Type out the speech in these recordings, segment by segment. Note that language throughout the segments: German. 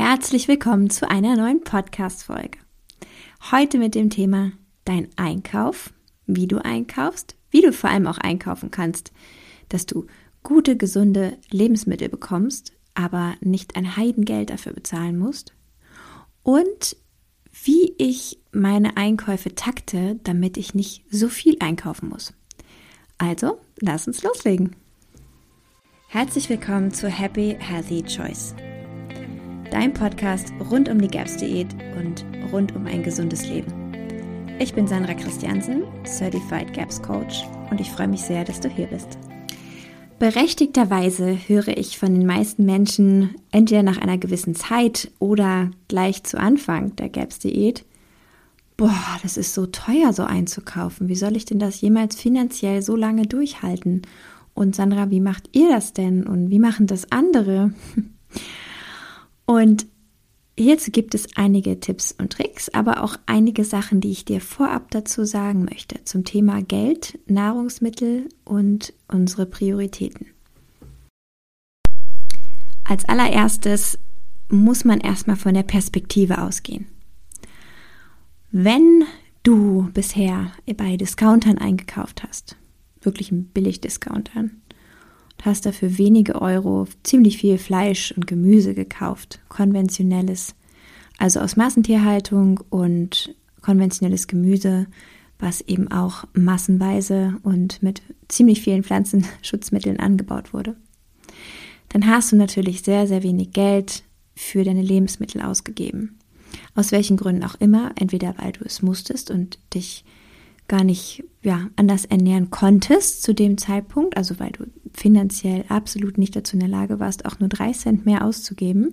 Herzlich willkommen zu einer neuen Podcast-Folge. Heute mit dem Thema Dein Einkauf, wie du einkaufst, wie du vor allem auch einkaufen kannst, dass du gute, gesunde Lebensmittel bekommst, aber nicht ein Heidengeld dafür bezahlen musst und wie ich meine Einkäufe takte, damit ich nicht so viel einkaufen muss. Also, lass uns loslegen. Herzlich willkommen zu Happy Healthy Choice. Dein Podcast rund um die GAPS-Diät und rund um ein gesundes Leben. Ich bin Sandra Christiansen, Certified GAPS Coach und ich freue mich sehr, dass du hier bist. Berechtigterweise höre ich von den meisten Menschen entweder nach einer gewissen Zeit oder gleich zu Anfang der GAPS-Diät, boah, das ist so teuer, so einzukaufen. Wie soll ich denn das jemals finanziell so lange durchhalten? Und Sandra, wie macht ihr das denn? Und wie machen das andere? Und hierzu gibt es einige Tipps und Tricks, aber auch einige Sachen, die ich dir vorab dazu sagen möchte zum Thema Geld, Nahrungsmittel und unsere Prioritäten. Als allererstes muss man erstmal von der Perspektive ausgehen. Wenn du bisher bei Discountern eingekauft hast, wirklich Billig-Discountern, hast dafür wenige Euro ziemlich viel Fleisch und Gemüse gekauft, konventionelles, also aus Massentierhaltung und konventionelles Gemüse, was eben auch massenweise und mit ziemlich vielen Pflanzenschutzmitteln angebaut wurde. Dann hast du natürlich sehr, sehr wenig Geld für deine Lebensmittel ausgegeben. Aus welchen Gründen auch immer, entweder weil du es musstest und dich gar nicht ja, anders ernähren konntest zu dem Zeitpunkt, also weil du finanziell absolut nicht dazu in der Lage warst, auch nur drei Cent mehr auszugeben.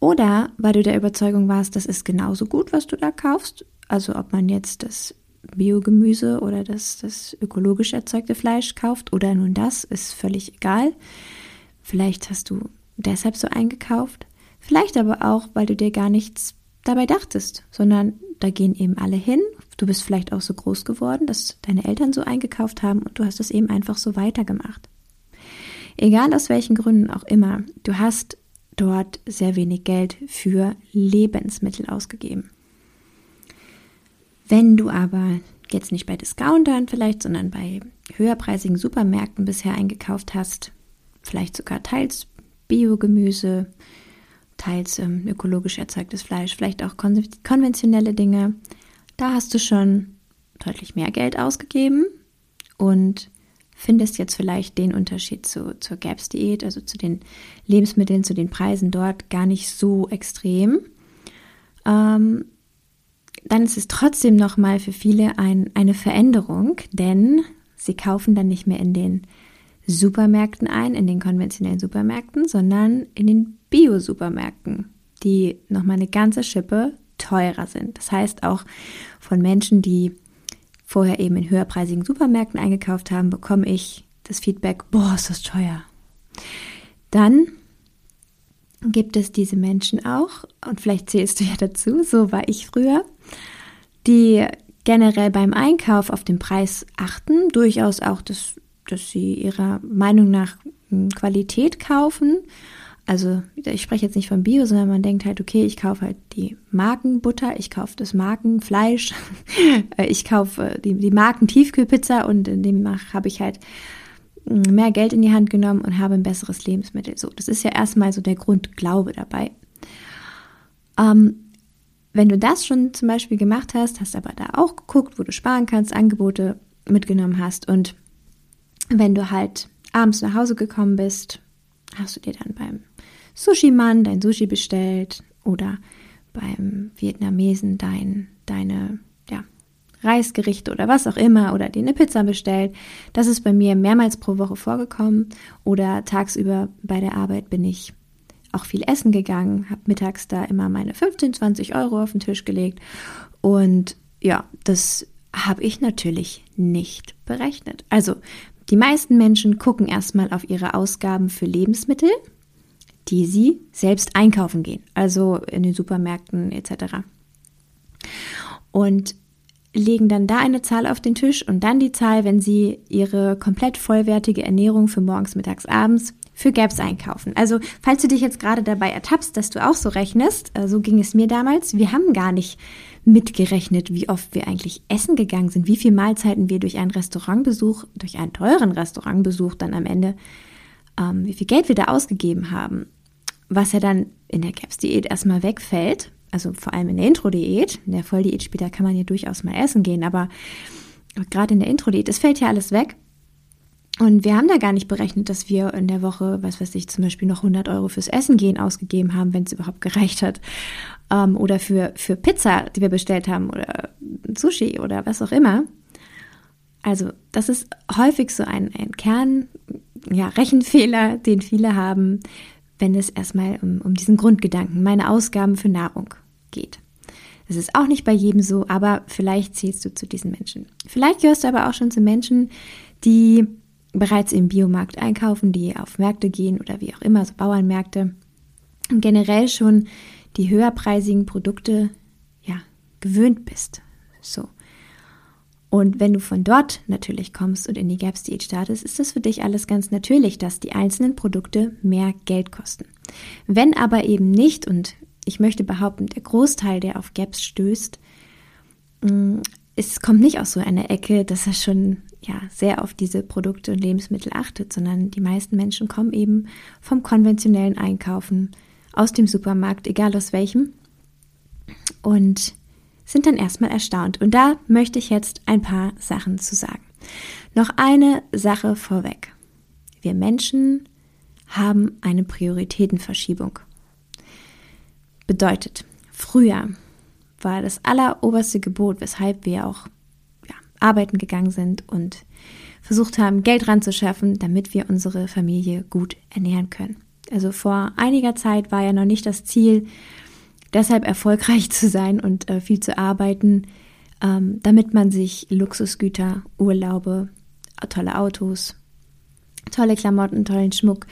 Oder weil du der Überzeugung warst, das ist genauso gut, was du da kaufst. Also ob man jetzt das Biogemüse oder das, das ökologisch erzeugte Fleisch kauft oder nun das, ist völlig egal. Vielleicht hast du deshalb so eingekauft. Vielleicht aber auch, weil du dir gar nichts dabei dachtest, sondern da gehen eben alle hin. Du bist vielleicht auch so groß geworden, dass deine Eltern so eingekauft haben und du hast es eben einfach so weitergemacht. Egal aus welchen Gründen auch immer, du hast dort sehr wenig Geld für Lebensmittel ausgegeben. Wenn du aber jetzt nicht bei Discountern vielleicht, sondern bei höherpreisigen Supermärkten bisher eingekauft hast, vielleicht sogar teils Biogemüse, teils ähm, ökologisch erzeugtes Fleisch, vielleicht auch kon konventionelle Dinge. Da hast du schon deutlich mehr Geld ausgegeben und findest jetzt vielleicht den Unterschied zu, zur GAPS-Diät, also zu den Lebensmitteln, zu den Preisen dort gar nicht so extrem. Ähm, dann ist es trotzdem nochmal für viele ein, eine Veränderung, denn sie kaufen dann nicht mehr in den Supermärkten ein, in den konventionellen Supermärkten, sondern in den Bio-Supermärkten, die nochmal eine ganze Schippe teurer sind. Das heißt auch von Menschen, die vorher eben in höherpreisigen Supermärkten eingekauft haben, bekomme ich das Feedback, boah, ist das teuer. Dann gibt es diese Menschen auch, und vielleicht zählst du ja dazu, so war ich früher, die generell beim Einkauf auf den Preis achten, durchaus auch das dass sie ihrer Meinung nach hm, Qualität kaufen. Also ich spreche jetzt nicht von Bio, sondern man denkt halt, okay, ich kaufe halt die Markenbutter, ich kaufe das Markenfleisch, äh, ich kaufe die, die Marken-Tiefkühlpizza und in dem habe ich halt hm, mehr Geld in die Hand genommen und habe ein besseres Lebensmittel. So, das ist ja erstmal so der Grundglaube dabei. Ähm, wenn du das schon zum Beispiel gemacht hast, hast aber da auch geguckt, wo du sparen kannst, Angebote mitgenommen hast und wenn du halt abends nach Hause gekommen bist, hast du dir dann beim Sushi-Mann dein Sushi bestellt oder beim Vietnamesen dein, deine ja, Reisgerichte oder was auch immer oder dir eine Pizza bestellt. Das ist bei mir mehrmals pro Woche vorgekommen oder tagsüber bei der Arbeit bin ich auch viel essen gegangen, habe mittags da immer meine 15, 20 Euro auf den Tisch gelegt und ja, das habe ich natürlich nicht berechnet. Also die meisten Menschen gucken erstmal auf ihre Ausgaben für Lebensmittel, die sie selbst einkaufen gehen, also in den Supermärkten etc. Und legen dann da eine Zahl auf den Tisch und dann die Zahl, wenn sie ihre komplett vollwertige Ernährung für morgens, mittags, abends für Gaps einkaufen. Also, falls du dich jetzt gerade dabei ertappst, dass du auch so rechnest, äh, so ging es mir damals, wir haben gar nicht mitgerechnet, wie oft wir eigentlich essen gegangen sind, wie viele Mahlzeiten wir durch einen Restaurantbesuch, durch einen teuren Restaurantbesuch dann am Ende, ähm, wie viel Geld wir da ausgegeben haben. Was ja dann in der Gaps-Diät erstmal wegfällt, also vor allem in der Intro-Diät, in der Volldiät später kann man ja durchaus mal essen gehen, aber gerade in der Intro-Diät, es fällt ja alles weg. Und wir haben da gar nicht berechnet, dass wir in der Woche, was weiß ich, zum Beispiel noch 100 Euro fürs Essen gehen ausgegeben haben, wenn es überhaupt gereicht hat. Ähm, oder für, für Pizza, die wir bestellt haben, oder Sushi oder was auch immer. Also, das ist häufig so ein, ein Kern, ja, Rechenfehler, den viele haben, wenn es erstmal um, um diesen Grundgedanken, meine Ausgaben für Nahrung geht. Das ist auch nicht bei jedem so, aber vielleicht zählst du zu diesen Menschen. Vielleicht gehörst du aber auch schon zu Menschen, die bereits im Biomarkt einkaufen, die auf Märkte gehen oder wie auch immer, so Bauernmärkte und generell schon die höherpreisigen Produkte ja gewöhnt bist. So. Und wenn du von dort natürlich kommst und in die Gaps Diät startest, ist das für dich alles ganz natürlich, dass die einzelnen Produkte mehr Geld kosten. Wenn aber eben nicht, und ich möchte behaupten, der Großteil, der auf Gaps stößt, mm, es kommt nicht aus so einer Ecke, dass er schon ja, sehr auf diese Produkte und Lebensmittel achtet, sondern die meisten Menschen kommen eben vom konventionellen Einkaufen aus dem Supermarkt, egal aus welchem, und sind dann erstmal erstaunt. Und da möchte ich jetzt ein paar Sachen zu sagen. Noch eine Sache vorweg. Wir Menschen haben eine Prioritätenverschiebung. Bedeutet, früher war das alleroberste Gebot, weshalb wir auch ja, arbeiten gegangen sind und versucht haben, Geld ranzuschaffen, damit wir unsere Familie gut ernähren können. Also vor einiger Zeit war ja noch nicht das Ziel, deshalb erfolgreich zu sein und äh, viel zu arbeiten, ähm, damit man sich Luxusgüter, Urlaube, tolle Autos, tolle Klamotten, tollen Schmuck,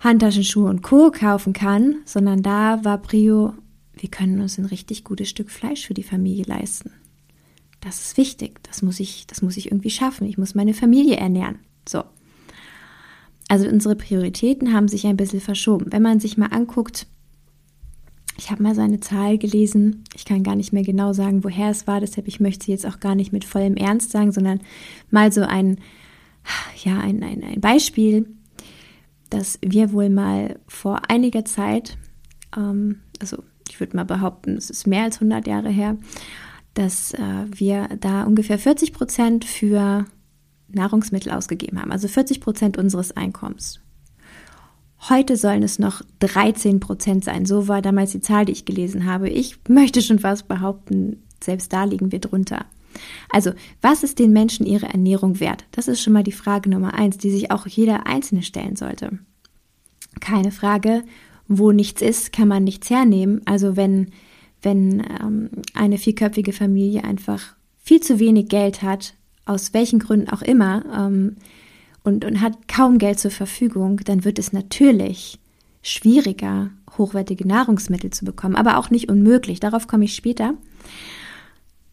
Handtaschenschuhe und Co. kaufen kann, sondern da war Prio, wir können uns ein richtig gutes Stück Fleisch für die Familie leisten. Das ist wichtig, das muss ich, das muss ich irgendwie schaffen. Ich muss meine Familie ernähren. So. Also unsere Prioritäten haben sich ein bisschen verschoben. Wenn man sich mal anguckt, ich habe mal so eine Zahl gelesen, ich kann gar nicht mehr genau sagen, woher es war, deshalb ich möchte sie jetzt auch gar nicht mit vollem Ernst sagen, sondern mal so ein, ja, ein, ein, ein Beispiel, dass wir wohl mal vor einiger Zeit, ähm, also ich würde mal behaupten, es ist mehr als 100 Jahre her, dass äh, wir da ungefähr 40 Prozent für Nahrungsmittel ausgegeben haben, also 40 Prozent unseres Einkommens. Heute sollen es noch 13 Prozent sein. So war damals die Zahl, die ich gelesen habe. Ich möchte schon fast behaupten, selbst da liegen wir drunter. Also, was ist den Menschen ihre Ernährung wert? Das ist schon mal die Frage Nummer eins, die sich auch jeder Einzelne stellen sollte. Keine Frage, wo nichts ist, kann man nichts hernehmen. Also, wenn, wenn ähm, eine vierköpfige Familie einfach viel zu wenig Geld hat, aus welchen Gründen auch immer, ähm, und, und hat kaum Geld zur Verfügung, dann wird es natürlich schwieriger, hochwertige Nahrungsmittel zu bekommen, aber auch nicht unmöglich. Darauf komme ich später.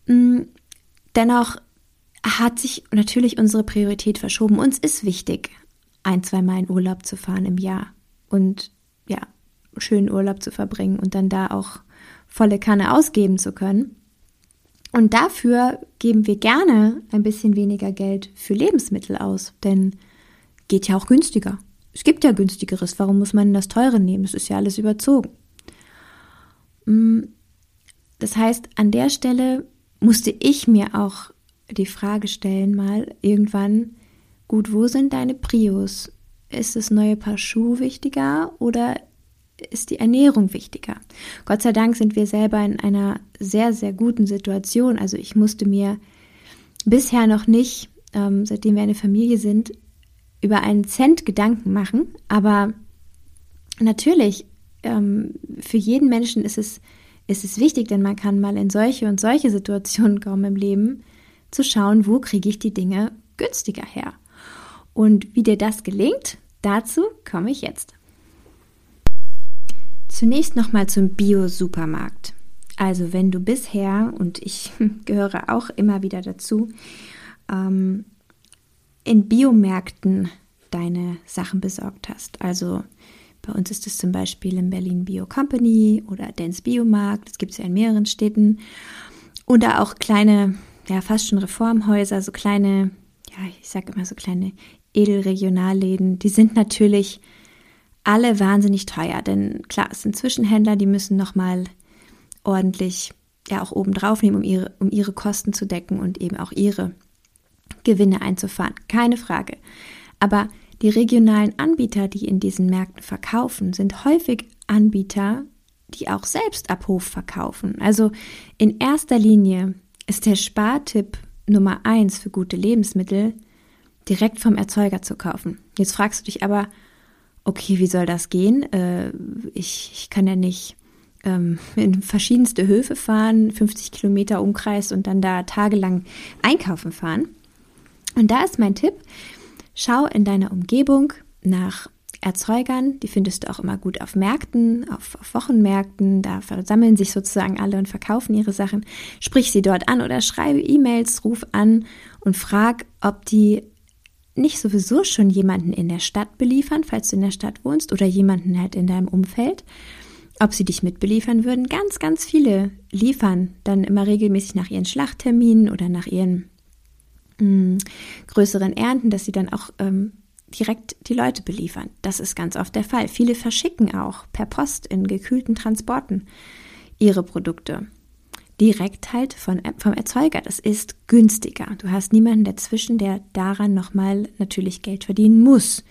Mm, dennoch hat sich natürlich unsere Priorität verschoben. Uns ist wichtig, ein, zweimal in Urlaub zu fahren im Jahr und ja, schönen Urlaub zu verbringen und dann da auch volle Kanne ausgeben zu können. Und dafür geben wir gerne ein bisschen weniger Geld für Lebensmittel aus, denn geht ja auch günstiger. Es gibt ja günstigeres. Warum muss man das teure nehmen? Das ist ja alles überzogen. Mm, das heißt, an der Stelle musste ich mir auch die Frage stellen, mal irgendwann, gut, wo sind deine Prios? Ist das neue Paar Schuhe wichtiger oder ist die Ernährung wichtiger. Gott sei Dank sind wir selber in einer sehr, sehr guten Situation. Also ich musste mir bisher noch nicht, ähm, seitdem wir eine Familie sind, über einen Cent Gedanken machen. Aber natürlich, ähm, für jeden Menschen ist es, ist es wichtig, denn man kann mal in solche und solche Situationen kommen im Leben, zu schauen, wo kriege ich die Dinge günstiger her. Und wie dir das gelingt, dazu komme ich jetzt. Zunächst nochmal zum Bio-Supermarkt. Also wenn du bisher, und ich gehöre auch immer wieder dazu, ähm, in Biomärkten deine Sachen besorgt hast. Also bei uns ist es zum Beispiel in Berlin Bio Company oder Dance Biomarkt. Das gibt es ja in mehreren Städten. Oder auch kleine, ja, fast schon Reformhäuser, so kleine, ja, ich sage immer so kleine Edelregionalläden. Die sind natürlich alle wahnsinnig teuer, denn klar, es sind Zwischenhändler, die müssen nochmal ordentlich ja auch oben drauf nehmen, um ihre, um ihre Kosten zu decken und eben auch ihre Gewinne einzufahren. Keine Frage. Aber die regionalen Anbieter, die in diesen Märkten verkaufen, sind häufig Anbieter, die auch selbst ab Hof verkaufen. Also in erster Linie ist der Spartipp Nummer eins für gute Lebensmittel, direkt vom Erzeuger zu kaufen. Jetzt fragst du dich aber, okay, wie soll das gehen? Äh, ich, ich kann ja nicht ähm, in verschiedenste Höfe fahren, 50 Kilometer Umkreis und dann da tagelang einkaufen fahren. Und da ist mein Tipp, schau in deiner Umgebung nach Erzeugern, die findest du auch immer gut auf Märkten, auf, auf, Wochenmärkten, da versammeln sich sozusagen alle und verkaufen ihre Sachen. Sprich sie dort an oder schreibe E-Mails, ruf an und frag, ob die nicht sowieso schon jemanden in der Stadt beliefern, falls du in der Stadt wohnst, oder jemanden halt in deinem Umfeld ob sie dich mitbeliefern würden. Ganz, ganz viele liefern dann immer regelmäßig nach ihren Schlachtterminen oder nach ihren mh, mm, größeren Ernten, dass sie dann auch ähm, direkt die Leute beliefern. Das ist ganz oft der Fall. Viele verschicken auch per Post in gekühlten Transporten ihre Produkte. Direkt halt von, vom Erzeuger. Das ist günstiger. Du hast niemanden dazwischen, der daran nochmal natürlich Geld verdienen muss.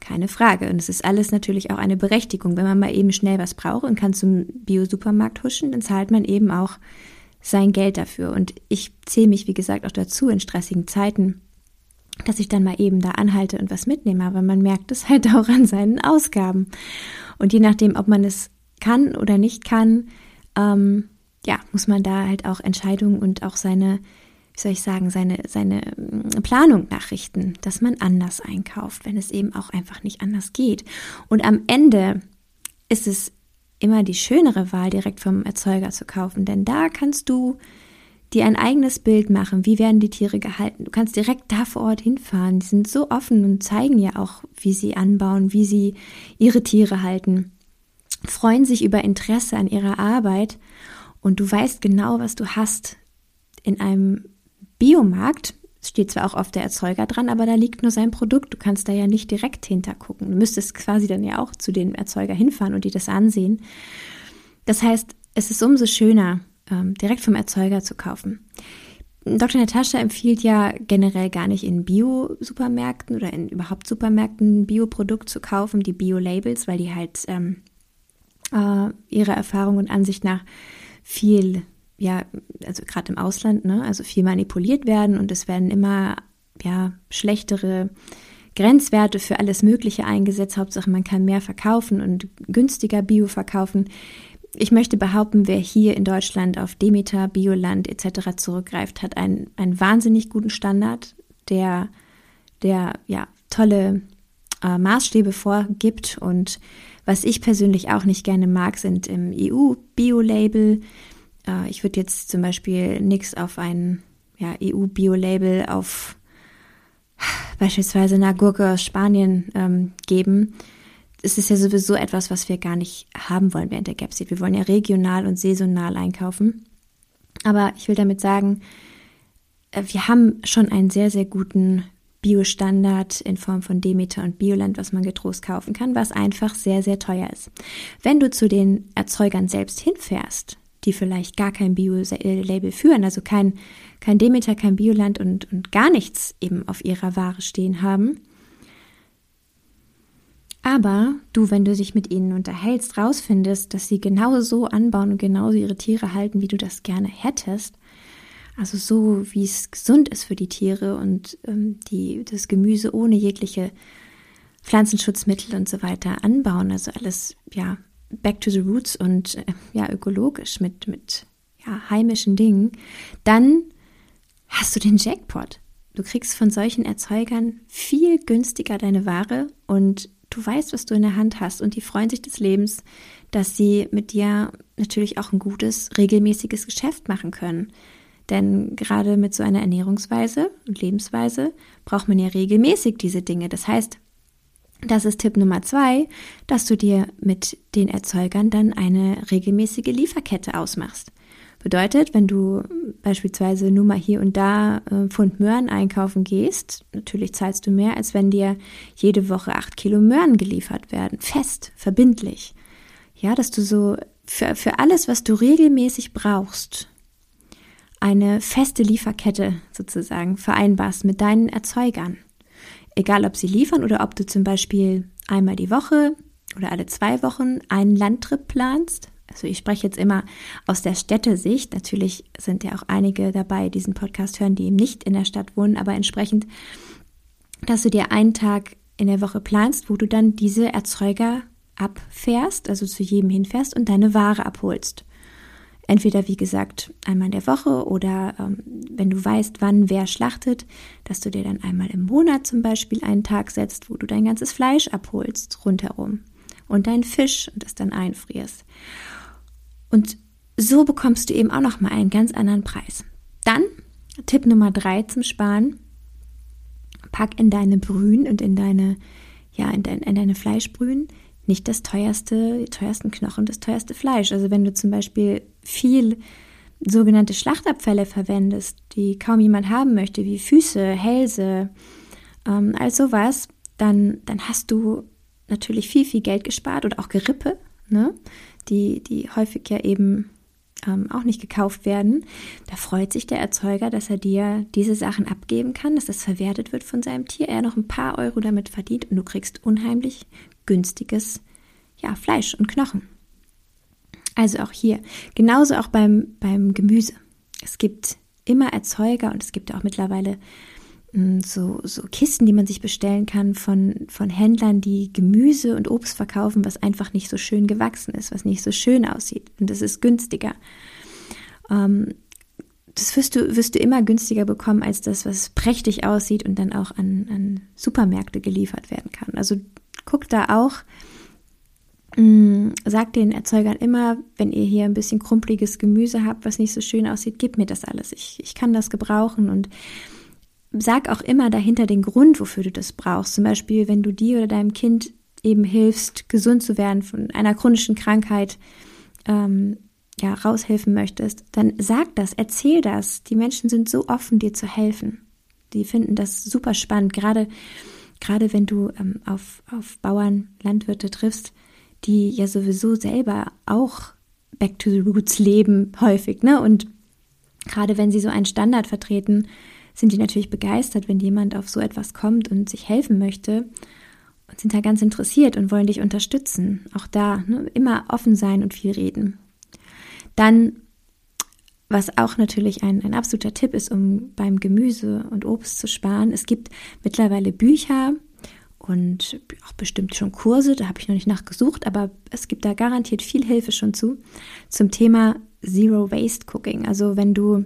Keine Frage. Und es ist alles natürlich auch eine Berechtigung. Wenn man mal eben schnell was braucht und kann zum Bio-Supermarkt huschen, dann zahlt man eben auch sein Geld dafür. Und ich zähle mich, wie gesagt, auch dazu in stressigen Zeiten, dass ich dann mal eben da anhalte und was mitnehme. Aber man merkt es halt auch an seinen Ausgaben. Und je nachdem, ob man es kann oder nicht kann, ähm, ja, muss man da halt auch Entscheidungen und auch seine wie soll ich sagen, seine, seine mm, Planung nachrichten, dass man anders einkauft, wenn es eben auch einfach nicht anders geht. Und am Ende ist es immer die schönere Wahl, direkt vom Erzeuger zu kaufen, denn da kannst du dir ein eigenes Bild machen, wie werden die Tiere gehalten. Du kannst direkt da vor Ort hinfahren. Die sind so offen und zeigen ja auch, wie sie anbauen, wie sie ihre Tiere halten, freuen sich über Interesse an ihrer Arbeit und du weißt genau, was du hast in einem Biomarkt steht zwar auch oft der Erzeuger dran, aber da liegt nur sein Produkt. Du kannst da ja nicht direkt hintergucken. Du müsstest quasi dann ja auch zu dem Erzeuger hinfahren und dir das ansehen. Das heißt, es ist umso schöner, ähm, direkt vom Erzeuger zu kaufen. Dr. Natascha empfiehlt ja generell gar nicht in Bio-Supermärkten oder in überhaupt Supermärkten ein Bioprodukt zu kaufen, die Bio-Labels, weil die halt ähm, äh, ihrer Erfahrung und Ansicht nach viel ja, also gerade im Ausland, ne, also viel manipuliert werden und es werden immer, ja, schlechtere Grenzwerte für alles Mögliche eingesetzt. Hauptsache, man kann mehr verkaufen und günstiger Bio verkaufen. Ich möchte behaupten, wer hier in Deutschland auf Demeter, Bioland etc. zurückgreift, hat einen, einen wahnsinnig guten Standard, der, der ja, tolle äh, Maßstäbe vorgibt. Und was ich persönlich auch nicht gerne mag, sind im EU-Bio-Label äh, ich würde jetzt zum Beispiel nichts auf ein ja, EU-Bio-Label auf beispielsweise eine Gurke aus Spanien ähm, geben. Es ist ja sowieso etwas, was wir gar nicht haben wollen während der Gapseed. Wir wollen ja regional und saisonal einkaufen. Aber ich will damit sagen, äh, wir haben schon einen sehr, sehr guten Biostandard in Form von Demeter und Bioland, was man getrost kaufen kann, was einfach sehr, sehr teuer ist. Wenn du zu den Erzeugern selbst hinfährst, die vielleicht gar kein Bio-Label führen, also kein, kein Demeter, kein Bioland und, und gar nichts eben auf ihrer Ware stehen haben. Aber du, wenn du dich mit ihnen unterhältst, rausfindest, dass sie genau so anbauen und genauso ihre Tiere halten, wie du das gerne hättest, also so, wie es gesund ist für die Tiere und ähm, die, das Gemüse ohne jegliche Pflanzenschutzmittel und so weiter anbauen, also alles ja back to the roots und äh, ja, ökologisch mit, mit ja, heimischen Dingen, dann hast du den Jackpot. Du kriegst von solchen Erzeugern viel günstiger deine Ware und du weißt, was du in der Hand hast und die freuen sich des Lebens, dass sie mit dir natürlich auch ein gutes, regelmäßiges Geschäft machen können. Denn gerade mit so einer Ernährungsweise und Lebensweise braucht man ja regelmäßig diese Dinge. Das heißt, Das ist Tipp Nummer zwei, dass du dir mit den Erzeugern dann eine regelmäßige Lieferkette ausmachst. Bedeutet, wenn du beispielsweise nur mal hier und da äh, Pfund Möhren einkaufen gehst, natürlich zahlst du mehr, als wenn dir jede Woche acht Kilo Möhren geliefert werden. Fest, verbindlich. Ja, dass du so für, für alles, was du regelmäßig brauchst, eine feste Lieferkette sozusagen vereinbarst mit deinen Erzeugern. Egal, ob sie liefern oder ob du zum Beispiel einmal die Woche oder alle zwei Wochen einen Landtrip planst. Also ich spreche jetzt immer aus der Städtesicht. Natürlich sind ja auch einige dabei, diesen Podcast hören, die eben nicht in der Stadt wohnen, aber entsprechend, dass du dir einen Tag in der Woche planst, wo du dann diese Erzeuger abfährst, also zu jedem hinfährst und deine Ware abholst. Entweder, wie gesagt, einmal in der Woche oder ähm, wenn du weißt, wann wer schlachtet, dass du dir dann einmal im Monat zum Beispiel einen Tag setzt, wo du dein ganzes Fleisch abholst rundherum und deinen Fisch und das dann einfrierst. Und so bekommst du eben auch nochmal einen ganz anderen Preis. Dann Tipp Nummer drei zum Sparen. Pack in deine Brühen und in deine, ja, in, dein, in deine Fleischbrühen nicht das teuerste, die teuersten Knochen, das teuerste Fleisch. Also wenn du zum Beispiel viel sogenannte Schlachtabfälle verwendest, die kaum jemand haben möchte, wie Füße, Hälse, ähm, all sowas, dann, dann hast du natürlich viel, viel Geld gespart oder auch Gerippe, ne? die, die häufig ja eben ähm, auch nicht gekauft werden. Da freut sich der Erzeuger, dass er dir diese Sachen abgeben kann, dass das verwertet wird von seinem Tier, er noch ein paar Euro damit verdient und du kriegst unheimlich günstiges ja, Fleisch und Knochen. Also auch hier, genauso auch beim, beim Gemüse. Es gibt immer Erzeuger und es gibt auch mittlerweile hm, so, so Kisten, die man sich bestellen kann von, von Händlern, die Gemüse und Obst verkaufen, was einfach nicht so schön gewachsen ist, was nicht so schön aussieht. Und das ist günstiger. Ähm, das wirst du, wirst du immer günstiger bekommen als das, was prächtig aussieht und dann auch an, an Supermärkte geliefert werden kann. Also guck da auch, mm, sagt den Erzeugern immer, wenn ihr hier ein bisschen krumpeliges Gemüse habt, was nicht so schön aussieht, gib mir das alles. Ich, ich kann das gebrauchen und sag auch immer dahinter den Grund, wofür du das brauchst. Zum Beispiel, wenn du dir oder deinem Kind eben hilfst, gesund zu werden von einer chronischen Krankheit, ähm, ja, raushelfen möchtest, dann sag das, erzähl das. Die Menschen sind so offen, dir zu helfen. Die finden das super spannend, gerade, gerade wenn du ähm, auf, auf Bauern, Landwirte triffst, die ja sowieso selber auch Back to the Roots leben, häufig, ne? Und gerade wenn sie so einen Standard vertreten, sind die natürlich begeistert, wenn jemand auf so etwas kommt und sich helfen möchte und sind da ganz interessiert und wollen dich unterstützen. Auch da ne? immer offen sein und viel reden. Dann, was auch natürlich ein, ein absoluter Tipp ist, um beim Gemüse und Obst zu sparen, es gibt mittlerweile Bücher, und auch bestimmt schon Kurse, da habe ich noch nicht nachgesucht, aber es gibt da garantiert viel Hilfe schon zu, zum Thema Zero Waste Cooking. Also wenn du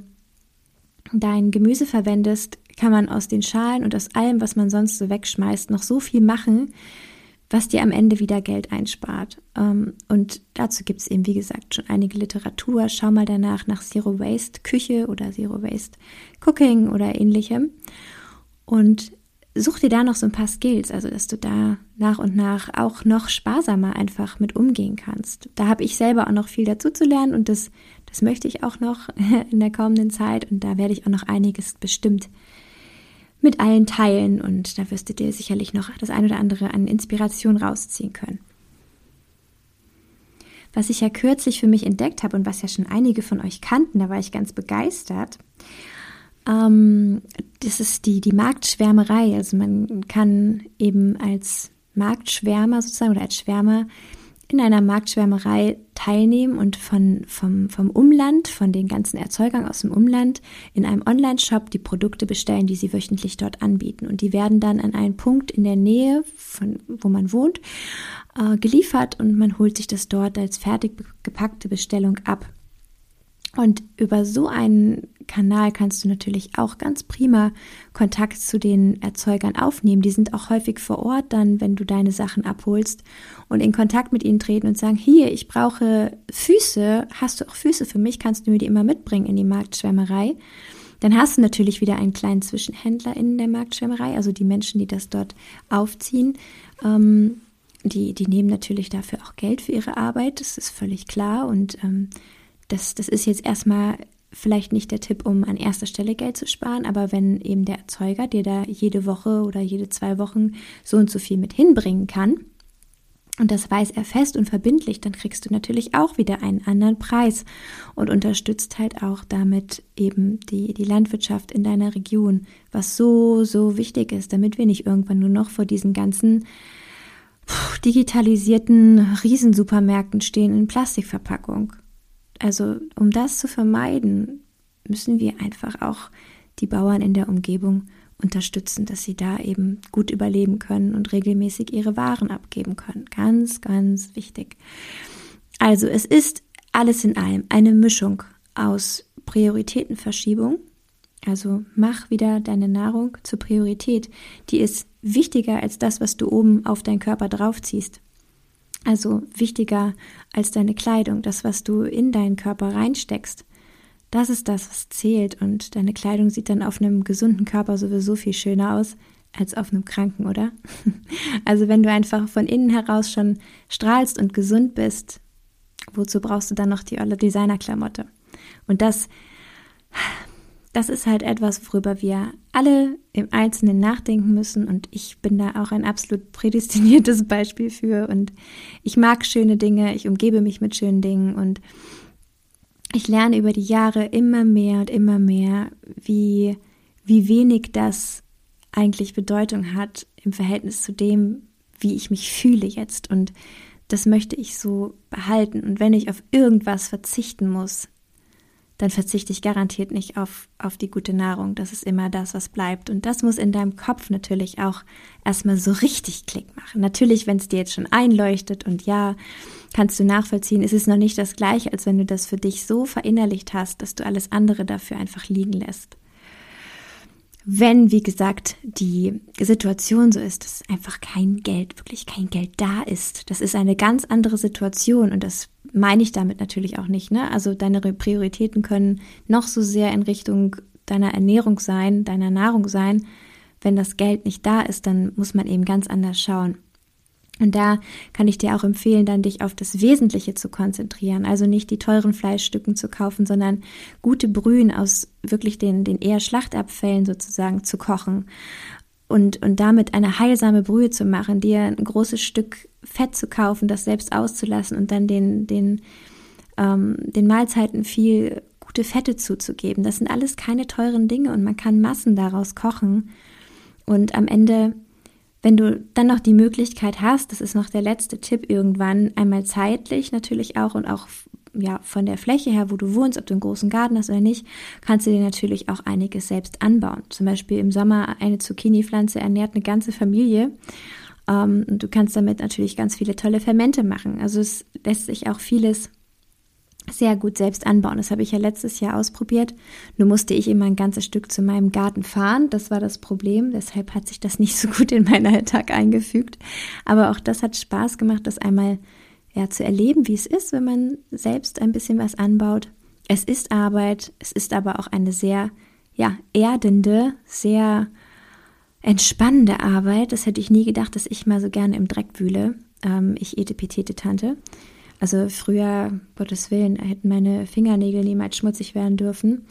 dein Gemüse verwendest, kann man aus den Schalen und aus allem, was man sonst so wegschmeißt, noch so viel machen, was dir am Ende wieder Geld einspart. Ähm, und dazu gibt es eben, wie gesagt, schon einige Literatur. Schau mal danach nach Zero Waste Küche oder Zero Waste Cooking oder ähnlichem. Und such dir da noch so ein paar Skills, also dass du da nach und nach auch noch sparsamer einfach mit umgehen kannst. Da habe ich selber auch noch viel dazu zu lernen und das, das möchte ich auch noch in der kommenden Zeit und da werde ich auch noch einiges bestimmt mit allen teilen und da wirst du dir sicherlich noch das ein oder andere an Inspiration rausziehen können. Was ich ja kürzlich für mich entdeckt habe und was ja schon einige von euch kannten, da war ich ganz begeistert ähm, das ist die, die Marktschwärmerei. Also man kann eben als Marktschwärmer sozusagen oder als Schwärmer in einer Marktschwärmerei teilnehmen und von, vom, vom Umland, von den ganzen Erzeugern aus dem Umland in einem Online-Shop die Produkte bestellen, die sie wöchentlich dort anbieten. Und die werden dann an einen Punkt in der Nähe, von wo man wohnt, äh, geliefert und man holt sich das dort als fertig gepackte Bestellung ab. Und über so einen Kanal kannst du natürlich auch ganz prima Kontakt zu den Erzeugern aufnehmen. Die sind auch häufig vor Ort dann, wenn du deine Sachen abholst und in Kontakt mit ihnen treten und sagen, hier, ich brauche Füße, hast du auch Füße für mich, kannst du mir die immer mitbringen in die Marktschwärmerei. Dann hast du natürlich wieder einen kleinen Zwischenhändler in der Marktschwärmerei, also die Menschen, die das dort aufziehen. Ähm, die, die nehmen natürlich dafür auch Geld für ihre Arbeit, das ist völlig klar. Und ähm, das, das ist jetzt erstmal vielleicht nicht der Tipp, um an erster Stelle Geld zu sparen, aber wenn eben der Erzeuger dir da jede Woche oder jede zwei Wochen so und so viel mit hinbringen kann, und das weiß er fest und verbindlich, dann kriegst du natürlich auch wieder einen anderen Preis und unterstützt halt auch damit eben die, die Landwirtschaft in deiner Region, was so, so wichtig ist, damit wir nicht irgendwann nur noch vor diesen ganzen digitalisierten Riesensupermärkten stehen in Plastikverpackung. Also um das zu vermeiden, müssen wir einfach auch die Bauern in der Umgebung unterstützen, dass sie da eben gut überleben können und regelmäßig ihre Waren abgeben können. Ganz, ganz wichtig. Also es ist alles in allem eine Mischung aus Prioritätenverschiebung. Also mach wieder deine Nahrung zur Priorität. Die ist wichtiger als das, was du oben auf deinen Körper draufziehst. Also wichtiger als deine Kleidung, das, was du in deinen Körper reinsteckst. Das ist das, was zählt. Und deine Kleidung sieht dann auf einem gesunden Körper sowieso viel schöner aus als auf einem kranken, oder? Also wenn du einfach von innen heraus schon strahlst und gesund bist, wozu brauchst du dann noch die olle Designerklamotte? Und das, das ist halt etwas, worüber wir alle im Einzelnen nachdenken müssen. Und ich bin da auch ein absolut prädestiniertes Beispiel für. Und ich mag schöne Dinge, ich umgebe mich mit schönen Dingen und ich lerne über die Jahre immer mehr und immer mehr, wie, wie wenig das eigentlich Bedeutung hat im Verhältnis zu dem, wie ich mich fühle jetzt. Und das möchte ich so behalten. Und wenn ich auf irgendwas verzichten muss, dann verzichte ich garantiert nicht auf, auf die gute Nahrung. Das ist immer das, was bleibt. Und das muss in deinem Kopf natürlich auch erstmal so richtig Klick machen. Natürlich, wenn es dir jetzt schon einleuchtet und ja, kannst du nachvollziehen, ist es noch nicht das gleiche, als wenn du das für dich so verinnerlicht hast, dass du alles andere dafür einfach liegen lässt. Wenn, wie gesagt, die Situation so ist, dass einfach kein Geld, wirklich kein Geld da ist, das ist eine ganz andere Situation und das meine ich damit natürlich auch nicht. Ne? Also deine Prioritäten können noch so sehr in Richtung deiner Ernährung sein, deiner Nahrung sein. Wenn das Geld nicht da ist, dann muss man eben ganz anders schauen. Und da kann ich dir auch empfehlen, dann dich auf das Wesentliche zu konzentrieren. Also nicht die teuren Fleischstücken zu kaufen, sondern gute Brühen aus wirklich den, den eher Schlachtabfällen sozusagen zu kochen. Und, und damit eine heilsame Brühe zu machen, dir ein großes Stück Fett zu kaufen, das selbst auszulassen und dann den, den, ähm, den Mahlzeiten viel gute Fette zuzugeben. Das sind alles keine teuren Dinge und man kann Massen daraus kochen. Und am Ende wenn du dann noch die Möglichkeit hast, das ist noch der letzte Tipp irgendwann, einmal zeitlich natürlich auch und auch ja, von der Fläche her, wo du wohnst, ob du einen großen Garten hast oder nicht, kannst du dir natürlich auch einiges selbst anbauen. Zum Beispiel im Sommer eine Zucchini-Pflanze ernährt eine ganze Familie. Ähm, und du kannst damit natürlich ganz viele tolle Fermente machen. Also es lässt sich auch vieles sehr gut selbst anbauen. Das habe ich ja letztes Jahr ausprobiert. Nur musste ich immer ein ganzes Stück zu meinem Garten fahren. Das war das Problem. Deshalb hat sich das nicht so gut in meinen Alltag eingefügt. Aber auch das hat Spaß gemacht, das einmal ja, zu erleben, wie es ist, wenn man selbst ein bisschen was anbaut. Es ist Arbeit. Es ist aber auch eine sehr, ja, erdende, sehr entspannende Arbeit. Das hätte ich nie gedacht, dass ich mal so gerne im Dreck wühle. Ähm, ich etepetete Tante. Also früher, Gottes Willen, hätten meine Fingernägel niemals schmutzig werden dürfen.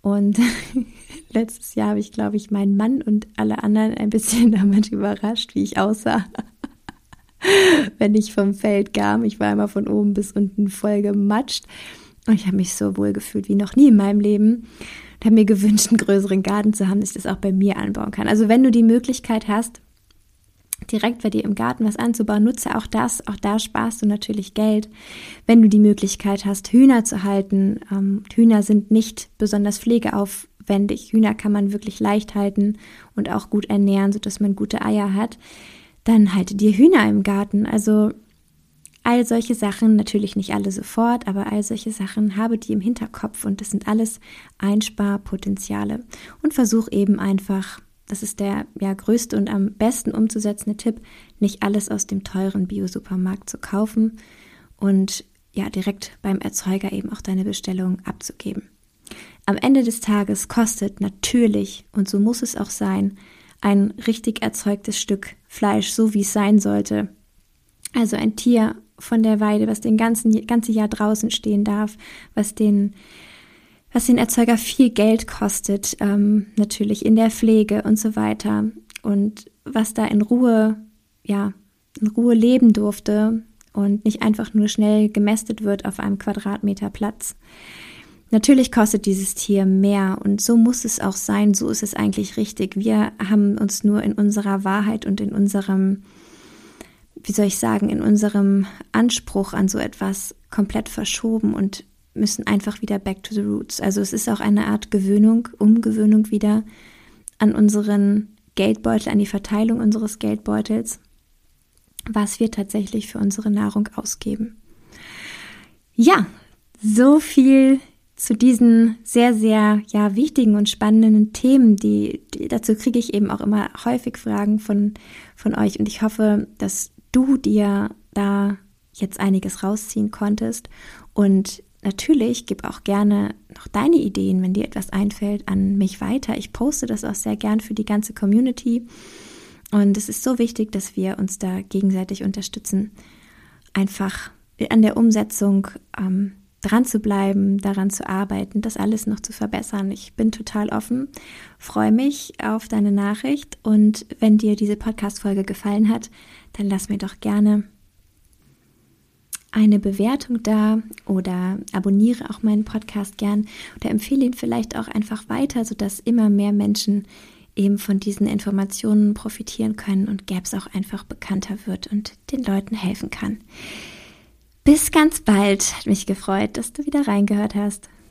Und letztes Jahr habe ich, glaube ich, meinen Mann und alle anderen ein bisschen damit überrascht, wie ich aussah, wenn ich vom Feld kam. Ich war immer von oben bis unten voll gematscht. Und ich habe mich so wohl gefühlt wie noch nie in meinem Leben. Und habe mir gewünscht, einen größeren Garten zu haben, dass ich das auch bei mir anbauen kann. Also wenn du die Möglichkeit hast, direkt bei dir im Garten was anzubauen, nutze auch das. Auch da sparst du natürlich Geld. Wenn du die Möglichkeit hast, Hühner zu halten, ähm, Hühner sind nicht besonders pflegeaufwendig. Hühner kann man wirklich leicht halten und auch gut ernähren, sodass man gute Eier hat. Dann halte dir Hühner im Garten. Also all solche Sachen, natürlich nicht alle sofort, aber all solche Sachen habe die im Hinterkopf und das sind alles Einsparpotenziale. Und versuch eben einfach das ist der ja größte und am besten umzusetzende Tipp, nicht alles aus dem teuren Bio-Supermarkt zu kaufen und ja direkt beim Erzeuger eben auch deine Bestellung abzugeben. Am Ende des Tages kostet natürlich, und so muss es auch sein, ein richtig erzeugtes Stück Fleisch, so wie es sein sollte. Also ein Tier von der Weide, was den ganzen ganze Jahr draußen stehen darf, was den was den Erzeuger viel Geld kostet, ähm, natürlich in der Pflege und so weiter. Und was da in Ruhe, ja, in Ruhe leben durfte und nicht einfach nur schnell gemästet wird auf einem Quadratmeter Platz. Natürlich kostet dieses Tier mehr und so muss es auch sein, so ist es eigentlich richtig. Wir haben uns nur in unserer Wahrheit und in unserem, wie soll ich sagen, in unserem Anspruch an so etwas komplett verschoben und müssen einfach wieder back to the roots. Also es ist auch eine Art Gewöhnung, Umgewöhnung wieder an unseren Geldbeutel, an die Verteilung unseres Geldbeutels, was wir tatsächlich für unsere Nahrung ausgeben. Ja, so viel zu diesen sehr, sehr ja, wichtigen und spannenden Themen, die, die dazu kriege ich eben auch immer häufig Fragen von, von euch. Und ich hoffe, dass du dir da jetzt einiges rausziehen konntest. Und natürlich gib auch gerne noch deine Ideen, wenn dir etwas einfällt, an mich weiter. Ich poste das auch sehr gern für die ganze Community. Und es ist so wichtig, dass wir uns da gegenseitig unterstützen, einfach an der Umsetzung ähm, dran zu bleiben, daran zu arbeiten, das alles noch zu verbessern. Ich bin total offen, freue mich auf deine Nachricht und wenn dir diese Podcast-Folge gefallen hat, dann lass mir doch gerne eine Bewertung da oder abonniere auch meinen Podcast gern oder empfehle ihn vielleicht auch einfach weiter, sodass immer mehr Menschen eben von diesen Informationen profitieren können und Gaps auch einfach bekannter wird und den Leuten helfen kann. Bis ganz bald. Hat mich gefreut, dass du wieder reingehört hast.